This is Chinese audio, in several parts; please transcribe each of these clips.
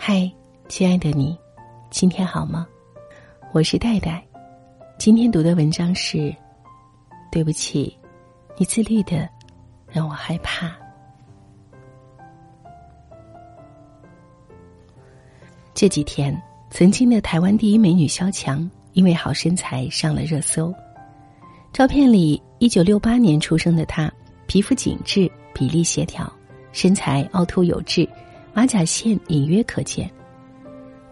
嗨，亲爱的你，今天好吗？我是戴戴，今天读的文章是：对不起，你自律的让我害怕。这几天，曾经的台湾第一美女萧蔷因为好身材上了热搜。照片里，一九六八年出生的她，皮肤紧致，比例协调，身材凹凸有致。马甲线隐约可见，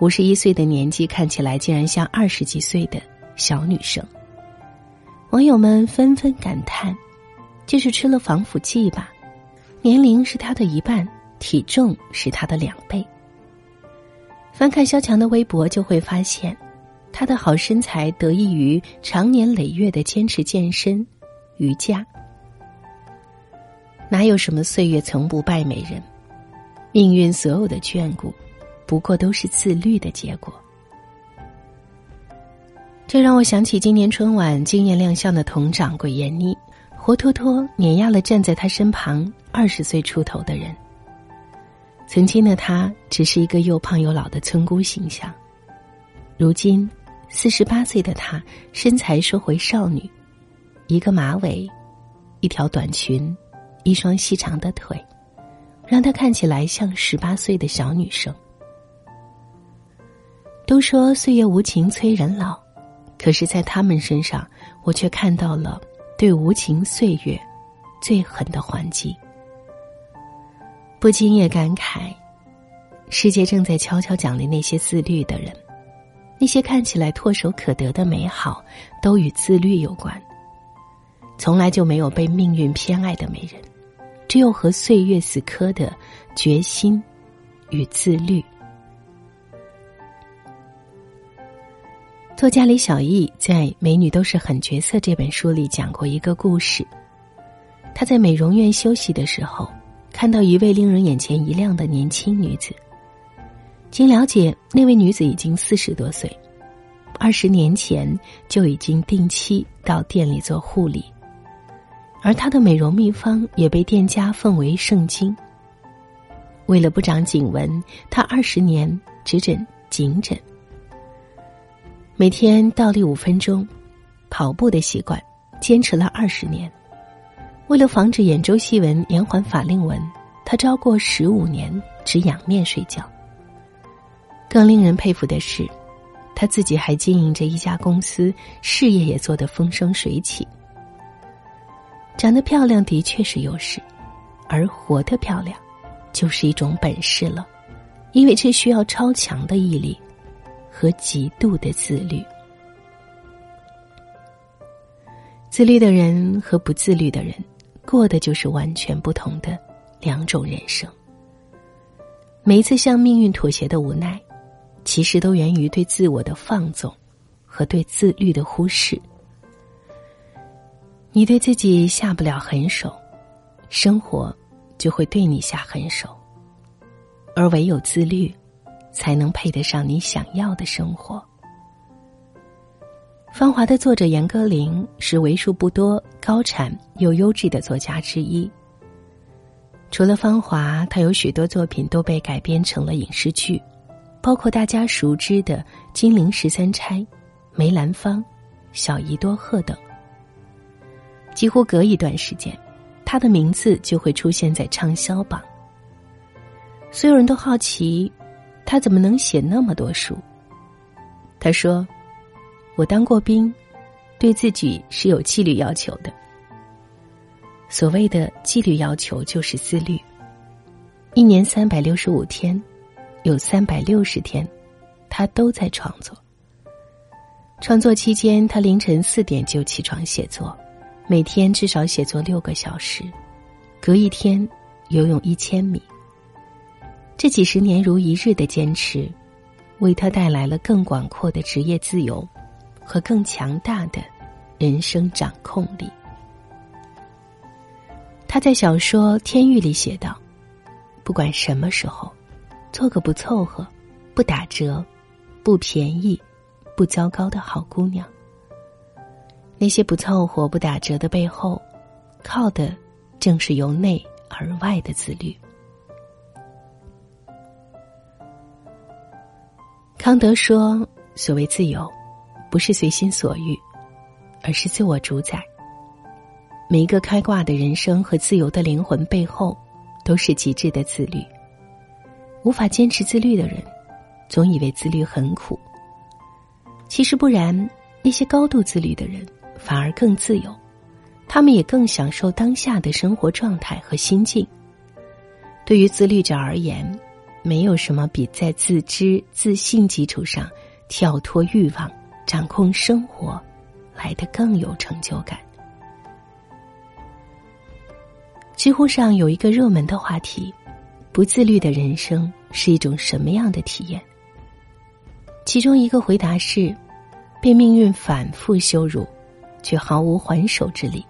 五十一岁的年纪看起来竟然像二十几岁的小女生。网友们纷纷感叹：“这是吃了防腐剂吧？年龄是她的一半，体重是她的两倍。”翻看萧蔷的微博，就会发现，她的好身材得益于长年累月的坚持健身、瑜伽。哪有什么岁月从不败美人？命运所有的眷顾，不过都是自律的结果。这让我想起今年春晚惊艳亮相的佟掌柜闫妮，活脱脱碾压了站在他身旁二十岁出头的人。曾经的他只是一个又胖又老的村姑形象，如今四十八岁的他身材收回少女，一个马尾，一条短裙，一双细长的腿。让她看起来像十八岁的小女生。都说岁月无情催人老，可是，在他们身上，我却看到了对无情岁月最狠的还击。不禁也感慨，世界正在悄悄奖励那些自律的人，那些看起来唾手可得的美好，都与自律有关。从来就没有被命运偏爱的美人。只有和岁月死磕的决心与自律。作家李小艺在《美女都是狠角色》这本书里讲过一个故事。他在美容院休息的时候，看到一位令人眼前一亮的年轻女子。经了解，那位女子已经四十多岁，二十年前就已经定期到店里做护理。而她的美容秘方也被店家奉为圣经。为了不长颈纹，她二十年只枕颈枕，每天倒立五分钟，跑步的习惯坚持了二十年。为了防止眼周细纹延缓法令纹，她超过十五年只仰面睡觉。更令人佩服的是，她自己还经营着一家公司，事业也做得风生水起。长得漂亮的确是优势，而活得漂亮，就是一种本事了，因为这需要超强的毅力和极度的自律。自律的人和不自律的人，过的就是完全不同的两种人生。每一次向命运妥协的无奈，其实都源于对自我的放纵和对自律的忽视。你对自己下不了狠手，生活就会对你下狠手。而唯有自律，才能配得上你想要的生活。《芳华》的作者严歌苓是为数不多高产又优质的作家之一。除了《芳华》，他有许多作品都被改编成了影视剧，包括大家熟知的《金陵十三钗》《梅兰芳》《小姨多鹤》等。几乎隔一段时间，他的名字就会出现在畅销榜。所有人都好奇，他怎么能写那么多书？他说：“我当过兵，对自己是有纪律要求的。所谓的纪律要求，就是自律。一年三百六十五天，有三百六十天，他都在创作。创作期间，他凌晨四点就起床写作。”每天至少写作六个小时，隔一天游泳一千米。这几十年如一日的坚持，为他带来了更广阔的职业自由和更强大的人生掌控力。他在小说《天域》里写道：“不管什么时候，做个不凑合、不打折、不便宜、不糟糕的好姑娘。”那些不凑合、不打折的背后，靠的正是由内而外的自律。康德说：“所谓自由，不是随心所欲，而是自我主宰。每一个开挂的人生和自由的灵魂背后，都是极致的自律。无法坚持自律的人，总以为自律很苦。其实不然，那些高度自律的人反而更自由，他们也更享受当下的生活状态和心境。对于自律者而言。”没有什么比在自知、自信基础上跳脱欲望、掌控生活来的更有成就感。知乎上有一个热门的话题：不自律的人生是一种什么样的体验？其中一个回答是：被命运反复羞辱，却毫无还手之力。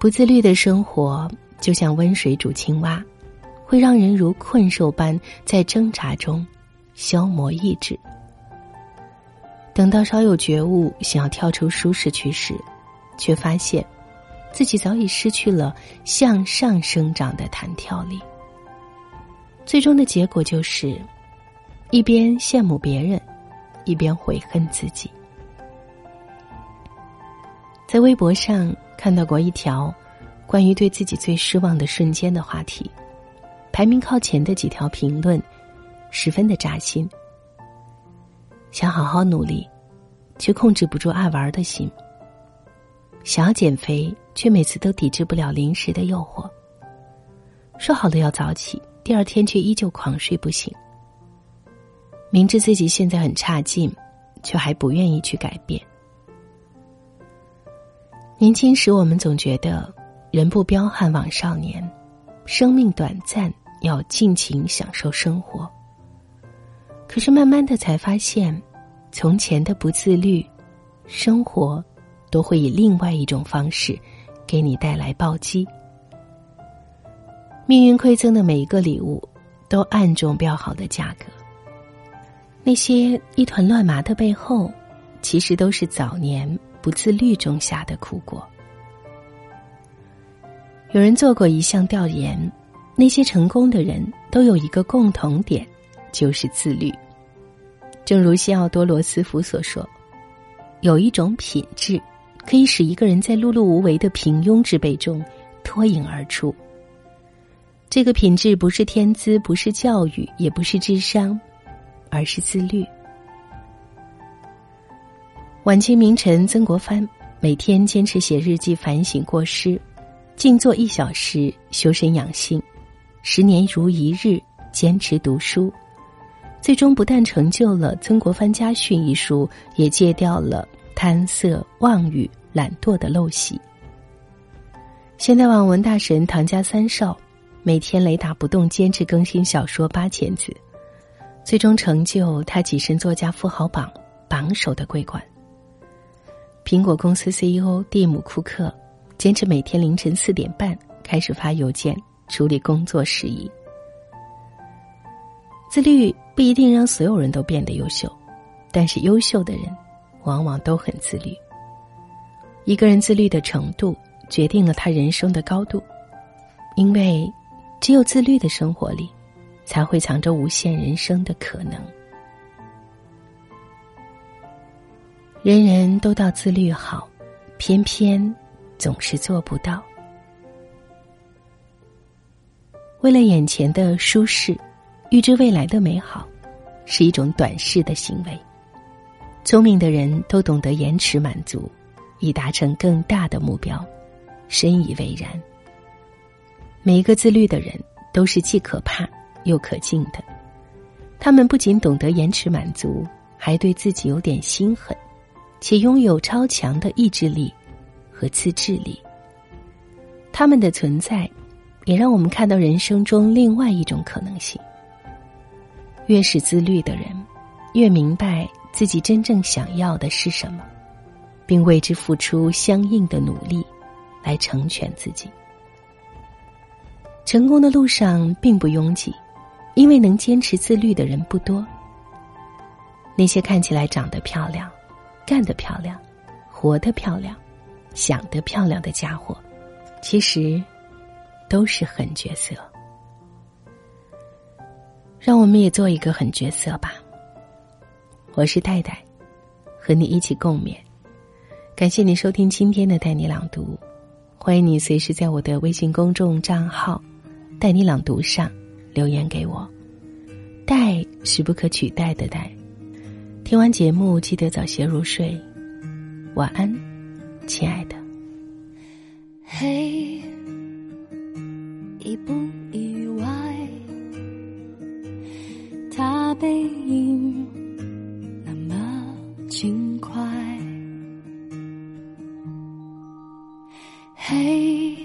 不自律的生活就像温水煮青蛙。会让人如困兽般在挣扎中消磨意志。等到稍有觉悟，想要跳出舒适区时，却发现自己早已失去了向上生长的弹跳力。最终的结果就是，一边羡慕别人，一边悔恨自己。在微博上看到过一条关于对自己最失望的瞬间的话题。排名靠前的几条评论，十分的扎心。想好好努力，却控制不住爱玩的心；想要减肥，却每次都抵制不了零食的诱惑。说好了要早起，第二天却依旧狂睡不醒。明知自己现在很差劲，却还不愿意去改变。年轻时，我们总觉得人不彪悍枉少年，生命短暂。要尽情享受生活。可是慢慢的才发现，从前的不自律，生活都会以另外一种方式给你带来暴击。命运馈赠的每一个礼物，都暗中标好的价格。那些一团乱麻的背后，其实都是早年不自律种下的苦果。有人做过一项调研。那些成功的人都有一个共同点，就是自律。正如西奥多·罗斯福所说：“有一种品质，可以使一个人在碌碌无为的平庸之辈中脱颖而出。这个品质不是天资，不是教育，也不是智商，而是自律。”晚清名臣曾国藩每天坚持写日记、反省过失，静坐一小时修身养性。十年如一日坚持读书，最终不但成就了《曾国藩家训》一书，也戒掉了贪色妄语、懒惰的陋习。现代网文大神唐家三少，每天雷打不动坚持更新小说八千字，最终成就他跻身作家富豪榜榜首的桂冠。苹果公司 CEO 蒂姆·库克，坚持每天凌晨四点半开始发邮件。处理工作事宜，自律不一定让所有人都变得优秀，但是优秀的人往往都很自律。一个人自律的程度决定了他人生的高度，因为只有自律的生活里，才会藏着无限人生的可能。人人都道自律好，偏偏总是做不到。为了眼前的舒适，预知未来的美好，是一种短视的行为。聪明的人都懂得延迟满足，以达成更大的目标，深以为然。每一个自律的人都是既可怕又可敬的，他们不仅懂得延迟满足，还对自己有点心狠，且拥有超强的意志力和自制力。他们的存在。也让我们看到人生中另外一种可能性。越是自律的人，越明白自己真正想要的是什么，并为之付出相应的努力，来成全自己。成功的路上并不拥挤，因为能坚持自律的人不多。那些看起来长得漂亮、干得漂亮、活得漂亮、想得漂亮的家伙，其实。都是狠角色。让我们也做一个狠角色吧。我是戴戴，和你一起共勉。感谢你收听今天的带你朗读，欢迎你随时在我的微信公众账号“带你朗读”上留言给我。戴是不可取代的戴。听完节目记得早些入睡，晚安，亲爱的。嘿，意不意外？他背影那么轻快。嘿，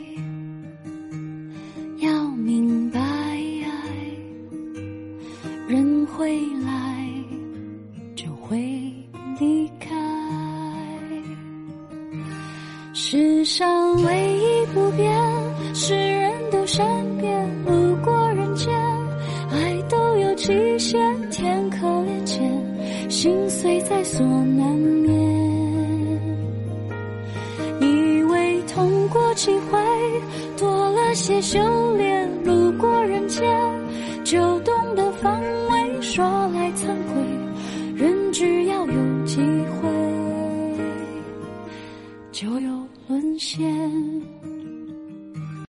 所难免。以为痛过几回，多了些修炼，路过人间，就懂得防卫。说来惭愧，人只要有机会。就有沦陷。